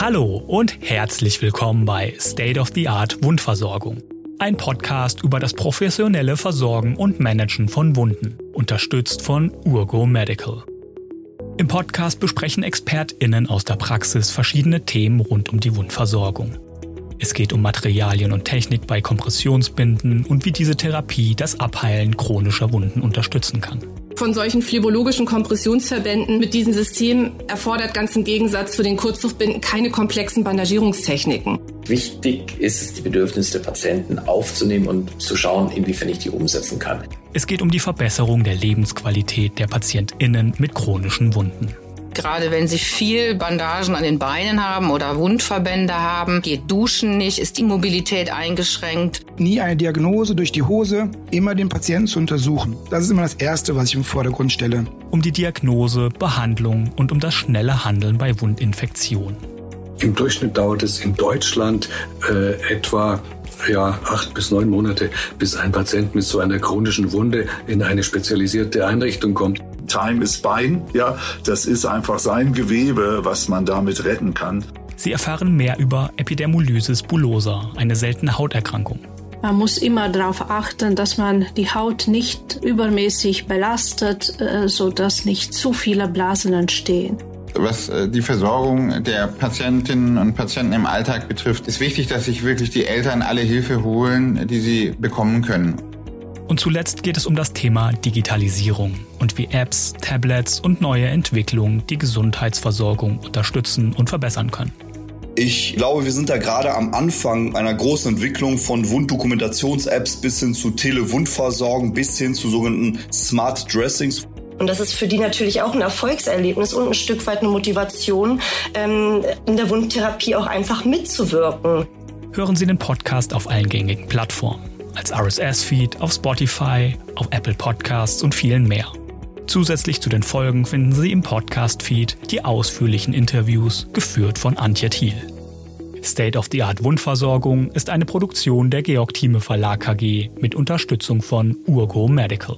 Hallo und herzlich willkommen bei State of the Art Wundversorgung. Ein Podcast über das professionelle Versorgen und Managen von Wunden, unterstützt von Urgo Medical. Im Podcast besprechen ExpertInnen aus der Praxis verschiedene Themen rund um die Wundversorgung. Es geht um Materialien und Technik bei Kompressionsbinden und wie diese Therapie das Abheilen chronischer Wunden unterstützen kann von solchen phlebologischen Kompressionsverbänden mit diesem System erfordert ganz im Gegensatz zu den Kurzluftbinden keine komplexen Bandagierungstechniken. Wichtig ist es, die Bedürfnisse der Patienten aufzunehmen und zu schauen, inwiefern ich die umsetzen kann. Es geht um die Verbesserung der Lebensqualität der PatientInnen mit chronischen Wunden. Gerade wenn sie viel Bandagen an den Beinen haben oder Wundverbände haben, geht Duschen nicht, ist die Mobilität eingeschränkt. Nie eine Diagnose durch die Hose, immer den Patienten zu untersuchen. Das ist immer das Erste, was ich im Vordergrund stelle. Um die Diagnose, Behandlung und um das schnelle Handeln bei Wundinfektionen. Im Durchschnitt dauert es in Deutschland äh, etwa ja, acht bis neun Monate, bis ein Patient mit so einer chronischen Wunde in eine spezialisierte Einrichtung kommt. Time is Spine, ja, das ist einfach sein Gewebe, was man damit retten kann. Sie erfahren mehr über Epidermolysis bullosa, eine seltene Hauterkrankung. Man muss immer darauf achten, dass man die Haut nicht übermäßig belastet, äh, sodass nicht zu viele Blasen entstehen. Was äh, die Versorgung der Patientinnen und Patienten im Alltag betrifft, ist wichtig, dass sich wirklich die Eltern alle Hilfe holen, die sie bekommen können. Und zuletzt geht es um das Thema Digitalisierung und wie Apps, Tablets und neue Entwicklungen die Gesundheitsversorgung unterstützen und verbessern können. Ich glaube, wir sind da gerade am Anfang einer großen Entwicklung von Wunddokumentations-Apps bis hin zu Telewundversorgung, bis hin zu sogenannten Smart Dressings. Und das ist für die natürlich auch ein Erfolgserlebnis und ein Stück weit eine Motivation, ähm, in der Wundtherapie auch einfach mitzuwirken. Hören Sie den Podcast auf allen gängigen Plattformen, als RSS-Feed, auf Spotify, auf Apple Podcasts und vielen mehr. Zusätzlich zu den Folgen finden Sie im Podcast-Feed die ausführlichen Interviews, geführt von Antje Thiel. State of the Art Wundversorgung ist eine Produktion der Georg Thieme Verlag KG mit Unterstützung von Urgo Medical.